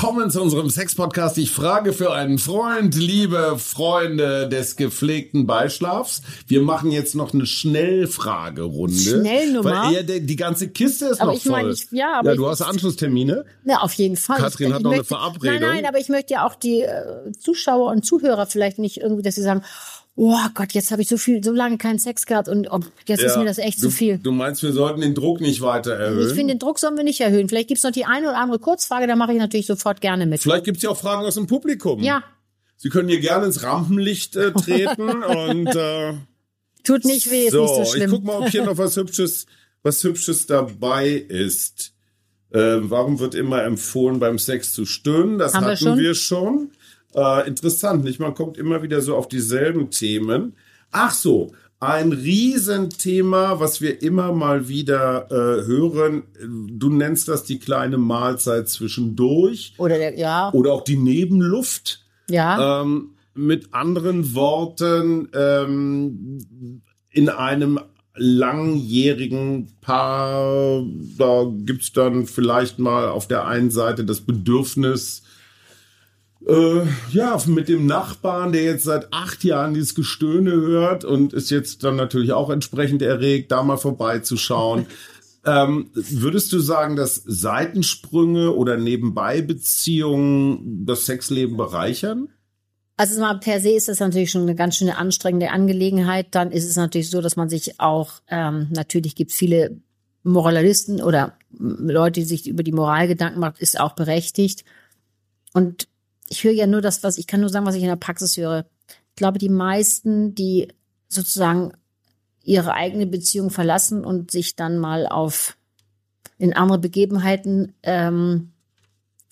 Willkommen zu unserem Sex-Podcast. Ich frage für einen Freund, liebe Freunde des gepflegten Beischlafs. Wir machen jetzt noch eine Schnellfragerunde. Schnellnummer? Weil eher die ganze Kiste ist Aber noch ich voll. meine, ich- ja, aber ja, du hast Anschlusstermine. Ja, auf jeden Fall. Katrin Ich- hat noch eine möchte- Verabredung. Nein, nein, aber ich möchte ja auch die äh, Zuschauer und Zuhörer vielleicht nicht irgendwie, dass sie sagen, oh Gott, jetzt habe ich so viel, so lange keinen Sex gehabt und oh, jetzt ist Ja. mir das echt du, zu viel. Du meinst, wir sollten den Druck nicht weiter erhöhen? Ich finde, den Druck sollen wir nicht erhöhen. Vielleicht gibt's noch die eine oder andere Kurzfrage, da mache ich natürlich sofort gerne mit. Vielleicht gibt es ja auch Fragen aus dem Publikum. Ja, Sie können hier gerne ins Rampenlicht äh, treten und äh, tut nicht weh, ist so, nicht so ich schlimm. guck mal, ob hier noch was Hübsches, was Hübsches dabei ist. Ähm, warum wird immer empfohlen, beim Sex zu stöhnen? Das Haben wir hatten schon? wir schon. Äh, interessant, nicht? Man kommt immer wieder so auf dieselben Themen. Ach so, ein Riesenthema, was wir immer mal wieder äh, hören. Du nennst das die kleine Mahlzeit zwischendurch Oder der, ja, oder auch die Nebenluft. ja. Ähm, mit anderen Worten, ähm, in einem langjährigen Paar, da gibt's dann vielleicht mal auf der einen Seite das Bedürfnis, äh, ja, mit dem Nachbarn, der jetzt seit acht Jahren dieses Gestöhne hört und ist jetzt dann natürlich auch entsprechend erregt, da mal vorbeizuschauen. Ähm, würdest du sagen, dass Seitensprünge oder Nebenbei-Beziehungen das Sexleben bereichern? Also mal per se ist das natürlich schon eine ganz schöne anstrengende Angelegenheit. Dann ist es natürlich so, dass man sich auch, ähm, natürlich gibt es viele Moralisten oder Leute, die sich über die Moral Gedanken machen, ist auch berechtigt. Und ich höre ja nur das, was ich kann nur sagen, was ich in der Praxis höre. Ich glaube, die meisten, die sozusagen ihre eigene Beziehung verlassen und sich dann mal auf in andere Begebenheiten ähm,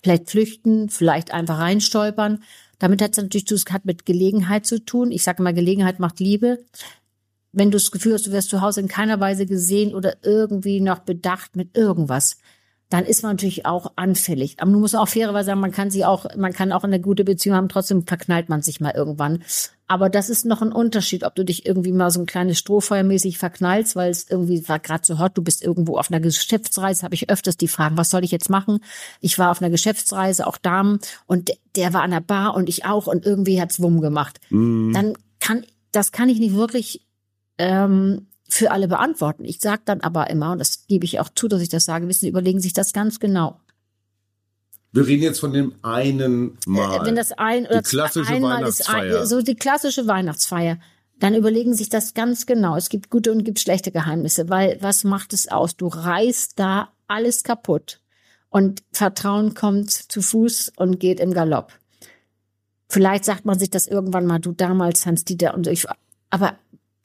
vielleicht flüchten, vielleicht einfach reinstolpern. Damit hat es natürlich es hat mit Gelegenheit zu tun. Ich sage mal, Gelegenheit macht Liebe. Wenn du das Gefühl hast, du wirst zu Hause in keiner Weise gesehen oder irgendwie noch bedacht mit irgendwas, dann ist man natürlich auch anfällig. Aber du musst auch fairerweise sagen, man kann sie auch, man kann auch eine gute Beziehung haben, trotzdem verknallt man sich mal irgendwann. Aber das ist noch ein Unterschied, ob du dich irgendwie mal so ein kleines Strohfeuermäßig verknallst, weil es irgendwie war gerade so hot, du bist irgendwo auf einer Geschäftsreise, habe ich öfters die Fragen, was soll ich jetzt machen? Ich war auf einer Geschäftsreise, auch Damen, und der- war an der Bar und ich auch und irgendwie hat's Wumm gemacht. Dann kann, das kann ich nicht wirklich ähm, für alle beantworten. Ich sage dann aber immer, und das gebe ich auch zu, dass ich das sage, wissen Sie, überlegen sich das ganz genau. Wir reden jetzt von dem einen Mal. Äh, Wenn das ein oder Die klassische einmal ist, Weihnachtsfeier. ein, so die klassische Weihnachtsfeier, dann überlegen sich das ganz genau. Es gibt gute und gibt schlechte Geheimnisse, weil was macht es aus? Du reißt da alles kaputt und Vertrauen kommt zu Fuß und geht im Galopp. Vielleicht sagt man sich das irgendwann mal, du damals, Hans-Dieter und ich, aber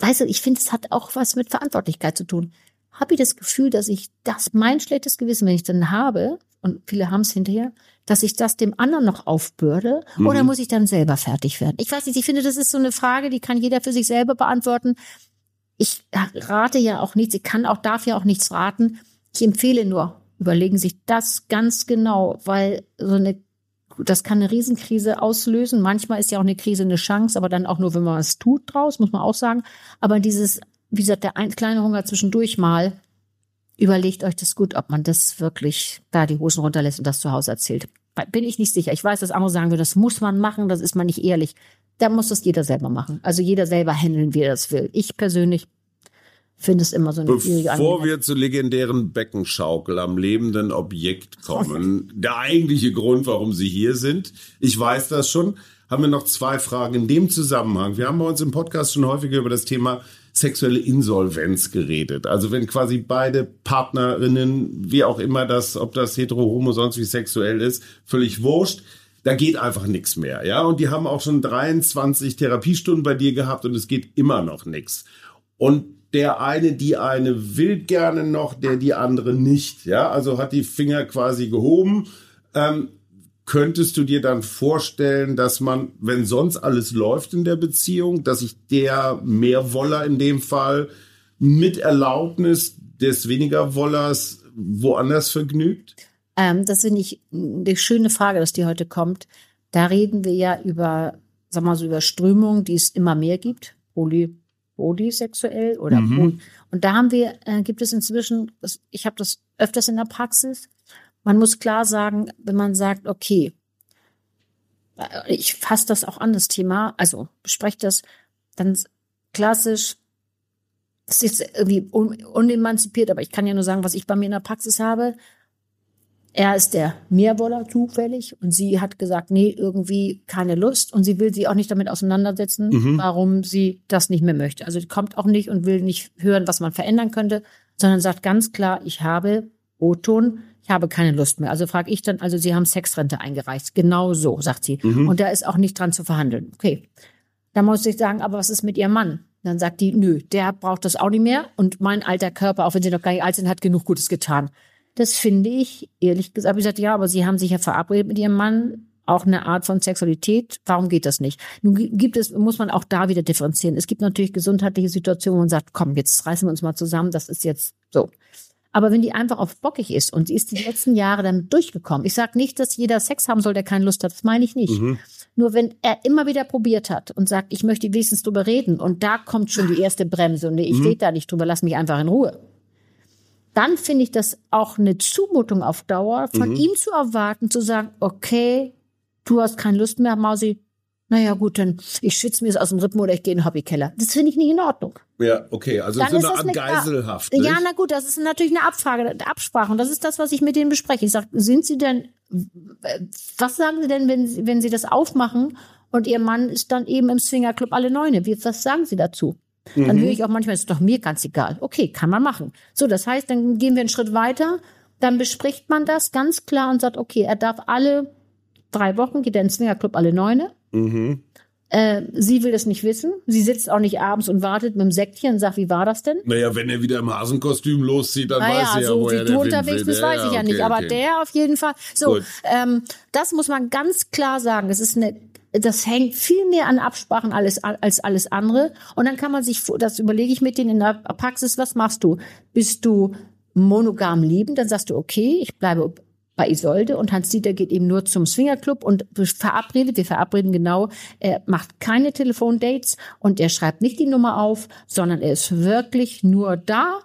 weißt du, ich finde, es hat auch was mit Verantwortlichkeit zu tun. Habe ich das Gefühl, dass ich das, mein schlechtes Gewissen, wenn ich dann habe, und viele haben es hinterher, dass ich das dem anderen noch aufbürde, oder muss ich dann selber fertig werden? Ich weiß nicht, ich finde, das ist so eine Frage, die kann jeder für sich selber beantworten. Ich rate ja auch nichts, ich kann auch, darf ja auch nichts raten. Ich empfehle nur, überlegen sich das ganz genau, weil so eine das kann eine Riesenkrise auslösen. Manchmal ist ja auch eine Krise eine Chance, aber dann auch nur, wenn man was tut draus, muss man auch sagen. Aber dieses, wie gesagt, der ein, kleine Hunger zwischendurch mal, überlegt euch das gut, ob man das wirklich da die Hosen runterlässt und das zu Hause erzählt. Bin ich nicht sicher. Ich weiß, dass andere sagen, das muss man machen, das ist man nicht ehrlich. Da muss das jeder selber machen. Also jeder selber handeln, wie er das will. Ich persönlich finde es immer so eine schwierige Bevor wir zur legendären Beckenschaukel am lebenden Objekt kommen, der eigentliche Grund, warum Sie hier sind, ich weiß das schon, haben wir noch zwei Fragen in dem Zusammenhang. Wir haben bei uns im Podcast schon häufiger über das Thema sexuelle Insolvenz geredet. Also wenn quasi beide Partnerinnen, wie auch immer das, ob das hetero, homo, sonst wie sexuell ist, völlig wurscht, da geht einfach nichts mehr, ja. Und die haben auch schon 23 Therapiestunden bei dir gehabt und es geht immer noch nichts. Und der eine, die eine will gerne noch, der die andere nicht, ja. Also hat die Finger quasi gehoben. Ähm, könntest du dir dann vorstellen, dass man, wenn sonst alles läuft in der Beziehung, dass sich der Mehrwoller in dem Fall mit Erlaubnis des weniger Wollers woanders vergnügt? Ähm, das finde ich eine schöne Frage, dass die heute kommt. Da reden wir ja über sag mal so, Überströmung, die es immer mehr gibt, poly, polysexuell oder Mhm. poly. Und da haben wir, äh, gibt es inzwischen, ich habe das öfters in der Praxis, man muss klar sagen, wenn man sagt, okay, äh, ich fasse das auch an, das Thema, also bespreche das, dann klassisch, das ist irgendwie un unemanzipiert, aber ich kann ja nur sagen, was ich bei mir in der Praxis habe. Er ist der Mehrwoller zufällig und sie hat gesagt, nee, irgendwie keine Lust und sie will sie auch nicht damit auseinandersetzen, Mhm. warum sie das nicht mehr möchte. Also kommt auch nicht und will nicht hören, was man verändern könnte, sondern sagt ganz klar, ich habe O-Ton, ich habe keine Lust mehr. Also frage ich dann, also Sie haben Sexrente eingereicht. Genau so, sagt sie. Und da ist auch nicht dran zu verhandeln. Okay. Da muss ich sagen, aber was ist mit Ihrem Mann? Dann sagt die, nö, der braucht das auch nicht mehr. Und mein alter Körper, auch wenn sie noch gar nicht alt sind, hat genug Gutes getan. Das finde ich, ehrlich gesagt, ich sagte, ja, aber Sie haben sich ja verabredet mit Ihrem Mann, auch eine Art von Sexualität. Warum geht das nicht? Nun gi- gibt es, muss man auch da wieder differenzieren. Es gibt natürlich gesundheitliche Situationen, wo man sagt, komm, jetzt reißen wir uns mal zusammen, das ist jetzt so. Aber wenn die einfach auf bockig ist und sie ist die letzten Jahre damit durchgekommen, ich sage nicht, dass jeder Sex haben soll, der keine Lust hat, das meine ich nicht. Nur wenn er immer wieder probiert hat und sagt, ich möchte wenigstens drüber reden und da kommt schon die erste Bremse und nee, ich rede da nicht drüber, lass mich einfach in Ruhe. Dann finde ich das auch eine Zumutung auf Dauer, von ihm zu erwarten, zu sagen, okay, du hast keine Lust mehr, Mausi, naja gut, dann ich schwitze mir es aus dem Rippen oder ich gehe in den Hobbykeller. Das finde ich nicht in Ordnung. Ja, okay, also Dann so ist eine Art eine Geiselhaft. Ja, na gut, das ist natürlich eine Abfrage, eine Absprache. Und das ist das, was ich mit denen bespreche. Ich sage, sind Sie denn, was sagen Sie denn, wenn, Sie- wenn Sie das aufmachen und Ihr Mann ist dann eben im Swingerclub alle Neune? Wie, was sagen Sie dazu? Dann höre ich auch manchmal, ist doch mir ganz egal. Okay, kann man machen. So, das heißt, dann gehen wir einen Schritt weiter, dann bespricht man das ganz klar und sagt, okay, er darf alle drei Wochen, geht er in den Swingerclub alle Neune. Mhm. Äh, sie will das nicht wissen. Sie sitzt auch nicht abends und wartet mit dem Säckchen und sagt, wie war das denn? Naja, wenn er wieder im Hasenkostüm loszieht, dann Naja, weiß er ja, so woher wie du unterwegs bist, weiß ich ja nicht. okay, Aber okay. der auf jeden Fall. So, ähm, das muss man ganz klar sagen. Es ist eine, das hängt viel mehr an Absprachen alles, als alles andere. Und dann kann man sich, das überlege ich mit denen in der Praxis, was machst du? Bist du monogam liebend? Dann sagst du, okay, ich bleibe bei Isolde und Hans Dieter geht eben nur zum Swingerclub und verabredet, wir verabreden genau, er macht keine Telefondates und er schreibt nicht die Nummer auf, sondern er ist wirklich nur da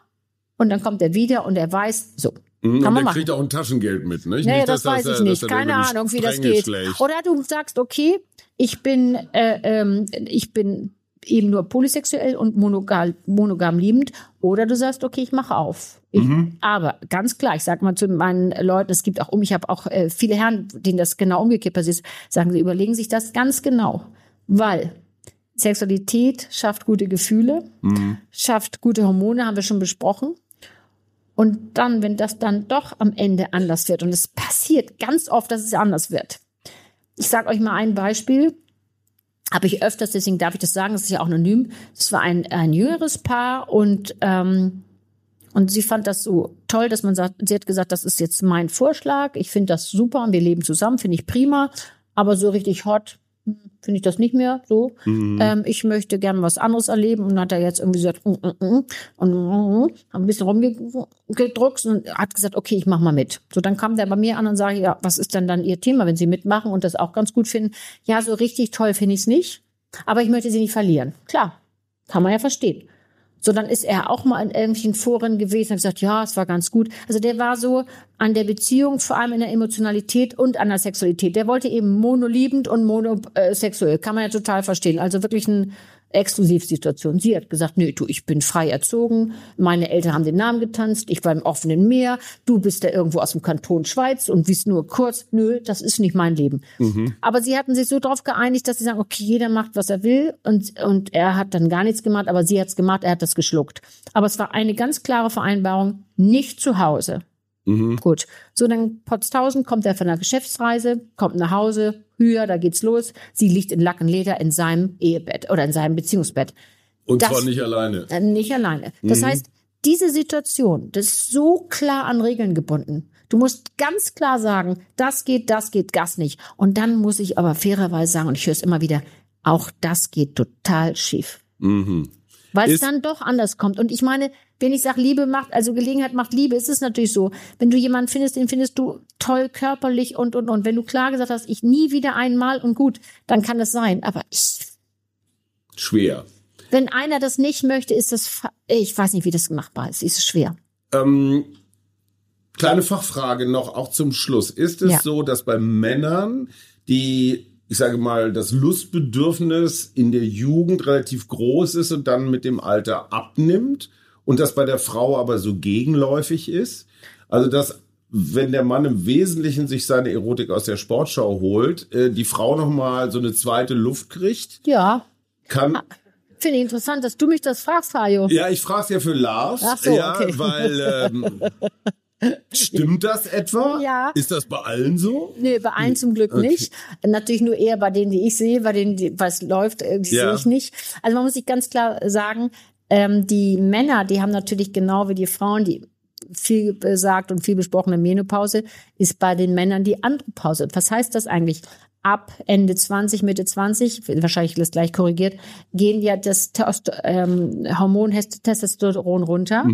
und dann kommt er wieder und er weiß, so. Mhm, Kann und man der machen. kriegt auch ein Taschengeld mit, nicht? Naja, nicht das weiß er- ich nicht. Keine Ahnung, wie das geht. schlägt. Oder du sagst, okay, ich bin, äh, ähm, ich bin eben nur polysexuell und monogam, monogam liebend. Oder du sagst, okay, ich mache auf. Ich, Mhm. Aber ganz klar, ich sage mal zu meinen Leuten, es gibt auch um, ich habe auch äh, viele Herren, denen das genau umgekehrt passiert, sagen sie, überlegen sich das ganz genau. Weil Sexualität schafft gute Gefühle, Mhm. schafft gute Hormone, haben wir schon besprochen. Und dann, wenn das dann doch am Ende anders wird, und es passiert ganz oft, dass es anders wird. Ich sage euch mal ein Beispiel, habe ich öfters, deswegen darf ich das sagen, das ist ja auch anonym. Das war ein, ein jüngeres Paar und, ähm, und sie fand das so toll, dass man sagt, sie hat gesagt, das ist jetzt mein Vorschlag, ich finde das super und wir leben zusammen, finde ich prima, aber so richtig hot finde ich das nicht mehr so. Ähm, ich möchte gerne was anderes erleben und hat er jetzt irgendwie gesagt, mm, mm, mm, und mm, mm, hat ein bisschen rumgedruckt und hat gesagt, okay, ich mach mal mit. So, dann kam der bei mir an und sage, ja, was ist denn dann Ihr Thema, wenn Sie mitmachen und das auch ganz gut finden? Ja, so richtig toll finde ich es nicht, aber ich möchte Sie nicht verlieren. Klar, kann man ja verstehen. So, dann ist er auch mal in irgendwelchen Foren gewesen und gesagt, ja, es war ganz gut. Also der war so an der Beziehung, vor allem in der Emotionalität und an der Sexualität. Der wollte eben monoliebend und monosexuell. Kann man ja total verstehen. Also wirklich eine Exklusivsituation. Sie hat gesagt, nö, du, ich bin frei erzogen. Meine Eltern haben den Namen getanzt. Ich war im offenen Meer. Du bist da irgendwo aus dem Kanton Schweiz und wies nur kurz, nö, das ist nicht mein Leben. Aber sie hatten sich so darauf geeinigt, dass sie sagen, okay, jeder macht, was er will. Und, und er hat dann gar nichts gemacht, aber sie hat es gemacht, er hat das geschluckt. Aber es war eine ganz klare Vereinbarung, nicht zu Hause. Gut. So, dann Potztausend kommt er von der Geschäftsreise, kommt nach Hause, höher, da geht's los. Sie liegt in Lack und Leder in seinem Ehebett oder in seinem Beziehungsbett. Und das- zwar nicht alleine. Äh, Nicht alleine. Das heißt, diese Situation, das ist so klar an Regeln gebunden. Du musst ganz klar sagen, das geht, das geht, das nicht. Und dann muss ich aber fairerweise sagen, und ich höre es immer wieder, auch das geht total schief. Mhm. Weil es dann doch anders kommt. Und ich meine, wenn ich sage, Liebe macht, also Gelegenheit macht Liebe, ist es natürlich so. Wenn du jemanden findest, den findest du toll körperlich und, und, und. Wenn du klar gesagt hast, ich nie wieder einmal und gut, dann kann das sein. Aber ich, Schwer. wenn einer das nicht möchte, ist das, ich weiß nicht, wie das machbar ist. Ist es schwer. Ähm, kleine Fachfrage noch, auch zum Schluss. Ist es Ja. so, dass bei Männern, die, ich sage mal, das Lustbedürfnis in der Jugend relativ groß ist und dann mit dem Alter abnimmt und das bei der Frau aber so gegenläufig ist? Also, dass wenn der Mann im Wesentlichen sich seine Erotik aus der Sportschau holt, äh, die Frau nochmal so eine zweite Luft kriegt, Ja. kann, Finde ich interessant, dass du mich das fragst, Hajo. Ja, ich frage ja für Lars. Ach so, ja, okay. weil ähm, stimmt das etwa? Ja. Ist das bei allen so? Nee, bei allen zum Glück Okay. nicht. Natürlich nur eher bei denen, die ich sehe, bei denen, die, was läuft, äh, die Ja. sehe ich nicht. Also man muss sich ganz klar sagen, ähm, die Männer, die haben natürlich genau wie die Frauen, die viel besagt und viel besprochene Menopause, ist bei den Männern die Andropause. Was heißt das eigentlich? Ab Ende 20, Mitte 20, wahrscheinlich das gleich korrigiert, gehen ja das ähm, Hormon Testosteron runter.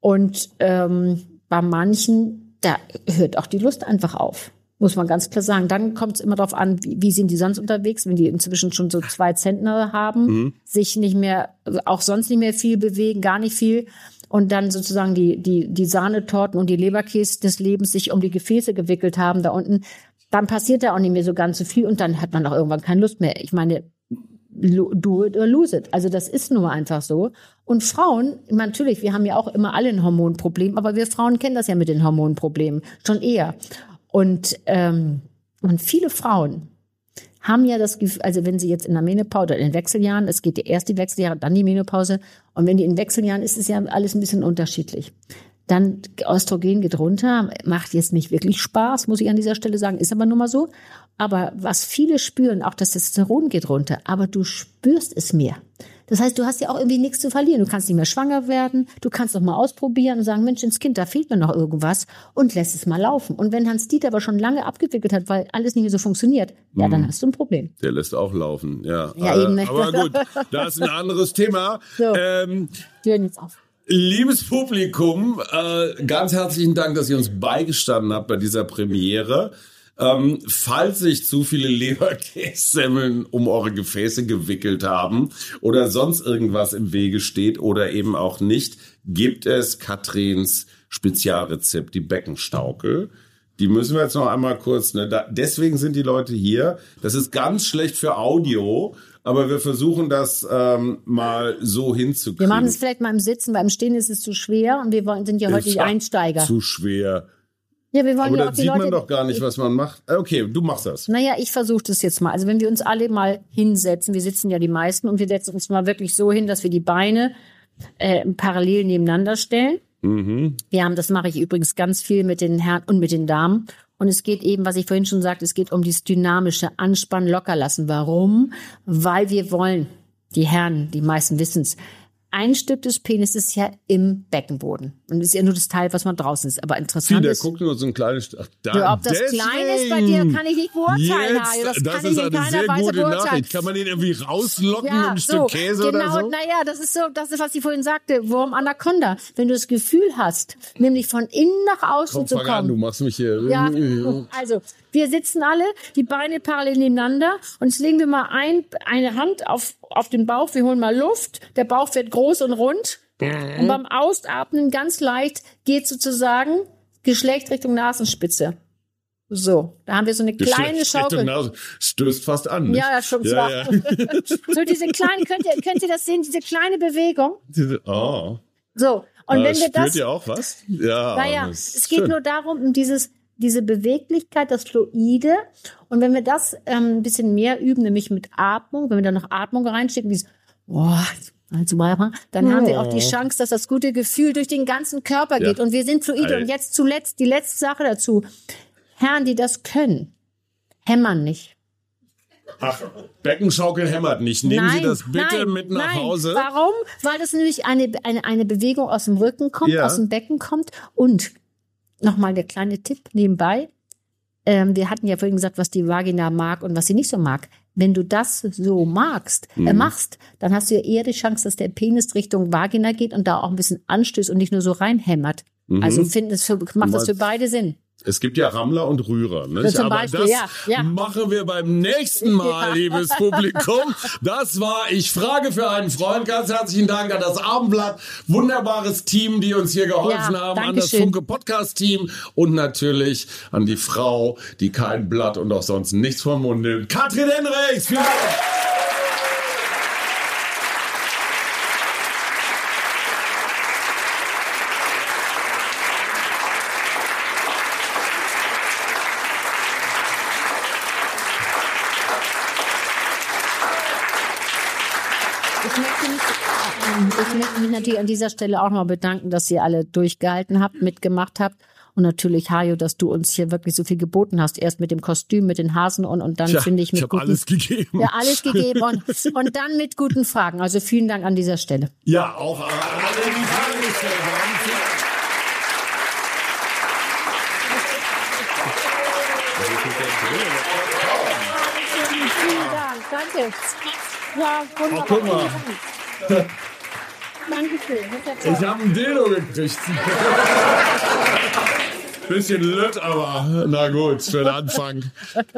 Und ähm, bei manchen, da hört auch die Lust einfach auf. Muss man ganz klar sagen. Dann kommt es immer darauf an, wie, wie sind die sonst unterwegs, wenn die inzwischen schon so zwei Zentner haben, sich nicht mehr, auch sonst nicht mehr viel bewegen, gar nicht viel. Und dann sozusagen die, die, die Sahnetorten und die Leberkäse des Lebens sich um die Gefäße gewickelt haben da unten, dann passiert da auch nicht mehr so ganz so viel und dann hat man auch irgendwann keine Lust mehr. Ich meine, do it or lose it. Also das ist nur einfach so. Und Frauen, natürlich, wir haben ja auch immer alle ein Hormonproblem, aber wir Frauen kennen das ja mit den Hormonproblemen schon eher. Und, ähm, und viele Frauen haben ja das Gefühl, also wenn sie jetzt in der Menopause oder in den Wechseljahren, es geht ja erst die Wechseljahre, dann die Menopause, und wenn die in Wechseljahren ist, ist ja alles ein bisschen unterschiedlich. Dann Östrogen geht runter, macht jetzt nicht wirklich Spaß, muss ich an dieser Stelle sagen, ist aber nun mal so. Aber was viele spüren, auch das Testosteron geht runter, aber du spürst es mehr. Das heißt, du hast ja auch irgendwie nichts zu verlieren. Du kannst nicht mehr schwanger werden, du kannst noch mal ausprobieren und sagen, Mensch, ins Kind, da fehlt mir noch irgendwas und lässt es mal laufen. Und wenn Hans Dieter aber schon lange abgewickelt hat, weil alles nicht mehr so funktioniert, ja, dann hast du ein Problem. Der lässt auch laufen, ja. Ja, Äh, eben? Aber gut, das ist ein anderes Thema. So. Ähm, Die hören jetzt auf. Liebes Publikum, äh, ganz herzlichen Dank, dass ihr uns beigestanden habt bei dieser Premiere. Ähm, falls sich zu viele Leberkässemmeln um eure Gefäße gewickelt haben oder sonst irgendwas im Wege steht oder eben auch nicht, gibt es Katrins Spezialrezept, die Beckenstaukel. Die müssen wir jetzt noch einmal kurz, ne, da, deswegen sind die Leute hier. Das ist ganz schlecht für Audio, aber wir versuchen das ähm, mal so hinzukriegen. Wir machen es vielleicht mal im Sitzen, weil im Stehen ist es zu schwer und wir wollen, sind ja heute die Einsteiger. Zu schwer. Ja, wir wollen Aber ja dann die sieht Leute. man doch gar nicht, was man macht. Äh, Okay, du machst das. Naja, ich versuche das jetzt mal. Also wenn wir uns alle mal hinsetzen, wir sitzen ja die meisten und wir setzen uns mal wirklich so hin, dass wir die Beine äh, parallel nebeneinander stellen. Mhm. Wir haben, das mache ich übrigens ganz viel mit den Herren und mit den Damen. Und es geht eben, was ich vorhin schon sagte, es geht um dieses dynamische Anspannen, lockerlassen. Warum? Weil wir wollen, die Herren, die meisten wissen es, ein Stück des Penis ist ja im Beckenboden. Und das ist ja nur das Teil, was man draußen ist. Aber interessant Viel, der ist, guckt nur so ein kleines. Ach, da, ob das deswegen. klein ist bei dir, kann ich nicht beurteilen. Jetzt. Das, das kann ist ich in eine sehr Weise gute beurteilen. Nachricht. Kann man den irgendwie rauslocken mit Ja, ein so, Stück Käse genau, oder so? naja, das ist so, das ist, was ich vorhin sagte, Wurm Anaconda. Wenn du das Gefühl hast, nämlich von innen nach außen Komm, zu fang an, du kommen. machst mich hier. Ja, also, wir sitzen alle, die Beine parallel nebeneinander und jetzt legen wir mal ein, eine Hand auf, auf den Bauch, wir holen mal Luft, der Bauch wird groß und rund und beim Ausatmen ganz leicht geht sozusagen Geschlecht Richtung Nasenspitze. So, da haben wir so eine kleine Schaukel. Nase Stößt fast an. Ja, das stimmt. Ja, Ja. So diese kleine, könnt ihr, könnt ihr das sehen, diese kleine Bewegung? Diese- Oh. So, und Äh, wenn wir spürt das, ihr auch was? Ja. naja, es geht schön. nur darum, um dieses, diese Beweglichkeit, das Fluide. Und wenn wir das ähm, ein bisschen mehr üben, nämlich mit Atmung, wenn wir da noch Atmung reinstecken, dieses, boah, also mal, dann haben wir auch die Chance, dass das gute Gefühl durch den ganzen Körper Ja. geht. Und wir sind fluide. Und jetzt zuletzt, die letzte Sache dazu. Herren, die das können, hämmern nicht. Ach, Beckenschaukel hämmert nicht. Nehmen Sie das bitte nein, mit nach nein. Hause. Warum? Weil das nämlich eine, eine, eine Bewegung aus dem Rücken kommt, Ja. aus dem Becken kommt. Und nochmal der kleine Tipp nebenbei. Ähm, wir hatten ja vorhin gesagt, was die Vagina mag und was sie nicht so mag. wenn du das so magst, Mhm. äh, machst, dann hast du ja eher die Chance, dass der Penis Richtung Vagina geht und da auch ein bisschen anstößt und nicht nur so reinhämmert. Mhm. Also finde es für, macht das für beide Sinn. Es gibt ja Rammler und Rührer. Nicht? Zum Aber Beispiel, das ja, ja. machen wir beim nächsten Mal, Ja. liebes Publikum. Das war Ich frage für einen Freund. Ganz herzlichen Dank an das Abendblatt. Wunderbares Team, die uns hier geholfen haben. An das Dankeschön. Funke Podcast Team. Und natürlich an die Frau, die kein Blatt und auch sonst nichts vom Mund nimmt. Katrin Henrichs. Vielen Dank. Ich möchte, mich, natürlich an dieser Stelle auch mal bedanken, dass ihr alle durchgehalten habt, mitgemacht habt. Und natürlich, Hajo, dass du uns hier wirklich so viel geboten hast. Erst mit dem Kostüm, mit den Hasen und, und dann Tja, finde ich mit ich habe alles gegeben. ja, alles gegeben und, und dann mit guten Fragen. Also vielen Dank an dieser Stelle. Ja, auch an alle, die Fragen gestellt haben. Vielen Dank, danke. Ja, wunderbar. Ach, guck mal. Dankeschön. Ich habe ein Dildo gekriegt. Bisschen lütt, aber na gut, für den Anfang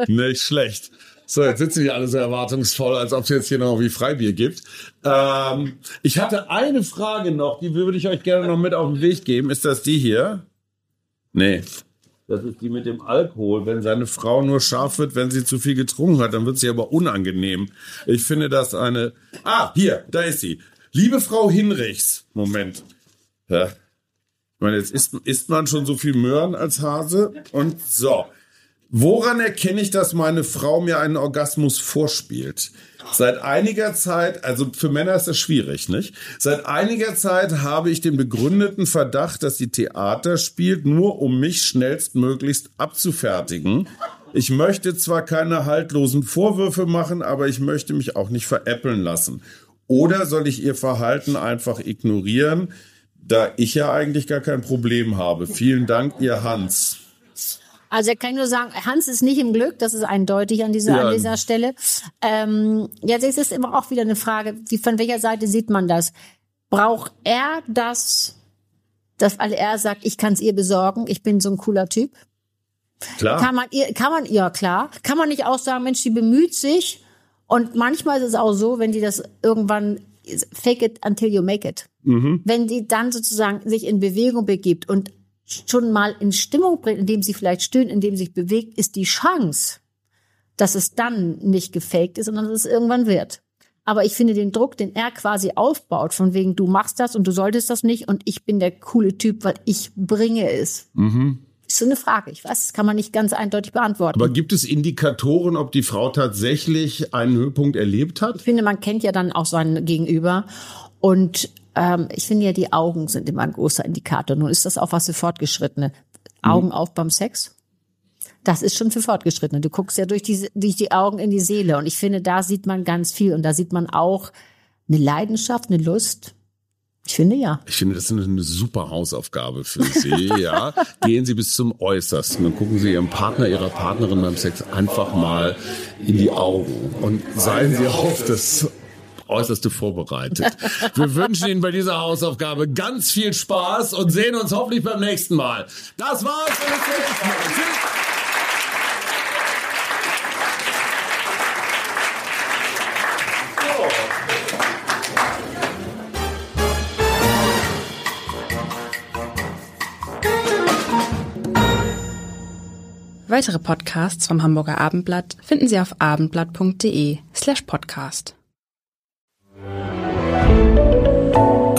nicht schlecht. So, jetzt sitzen die alle so erwartungsvoll, als ob es jetzt hier noch wie Freibier gibt. Ähm, ich hatte eine Frage noch, die würde ich euch gerne noch mit auf den Weg geben. Ist das die hier? Nee. Das ist die mit dem Alkohol. Wenn seine Frau nur scharf wird, wenn sie zu viel getrunken hat, dann wird sie aber unangenehm. Ich finde das eine. Ah, hier, da ist sie. Liebe Frau Hinrichs. Moment. Ja. Ich meine, jetzt isst, isst man schon so viel Möhren als Hase. Und so. Woran erkenne ich, dass meine Frau mir einen Orgasmus vorspielt? Seit einiger Zeit, also für Männer ist das schwierig, nicht? Seit einiger Zeit habe ich den begründeten Verdacht, dass sie Theater spielt, nur um mich schnellstmöglichst abzufertigen. Ich möchte zwar keine haltlosen Vorwürfe machen, aber ich möchte mich auch nicht veräppeln lassen. Oder soll ich ihr Verhalten einfach ignorieren, da ich ja eigentlich gar kein Problem habe? Vielen Dank, ihr Hans. Also ich kann nur sagen, Hans ist nicht im Glück, das ist eindeutig an dieser, Ja. an dieser Stelle. Ähm, ja, das ist immer auch wieder eine Frage, wie, von welcher Seite sieht man das? Braucht er das, dass, weil er sagt, ich kann es ihr besorgen, ich bin so ein cooler Typ? Klar. Kann man ihr, kann man ihr, klar. Kann man nicht auch sagen, Mensch, die bemüht sich. Und manchmal ist es auch so, wenn die das irgendwann fake it until you make it. Wenn die dann sozusagen sich in Bewegung begibt und schon mal in Stimmung bringt, indem sie vielleicht stöhnt, indem sie sich bewegt, ist die Chance, dass es dann nicht gefaked ist, sondern dass es irgendwann wird. Aber ich finde den Druck, den er quasi aufbaut, von wegen, du machst das und du solltest das nicht und ich bin der coole Typ, weil ich bringe es. Ist so eine Frage. Ich weiß, das kann man nicht ganz eindeutig beantworten. Aber gibt es Indikatoren, ob die Frau tatsächlich einen Höhepunkt erlebt hat? ich finde, man kennt ja dann auch sein Gegenüber. Und ähm, ich finde ja, die Augen sind immer ein großer Indikator. Nun ist das auch was für Fortgeschrittene. Augen auf beim Sex? Das ist schon für Fortgeschrittene. Du guckst ja durch die, durch die Augen in die Seele. Und ich finde, da sieht man ganz viel. Und da sieht man auch eine Leidenschaft, eine Lust. Ich finde ja. Ich finde, das ist eine super Hausaufgabe für Sie. ja, gehen Sie bis zum Äußersten und gucken Sie Ihrem Partner, Ihrer Partnerin beim Sex einfach mal in die Augen und seien Sie auf das Äußerste vorbereitet. Wir wünschen Ihnen bei dieser Hausaufgabe ganz viel Spaß und sehen uns hoffentlich beim nächsten Mal. Das war's. bis zum nächsten Mal. Tschüss. Weitere Podcasts vom Hamburger Abendblatt finden Sie auf abendblatt.de slash podcast.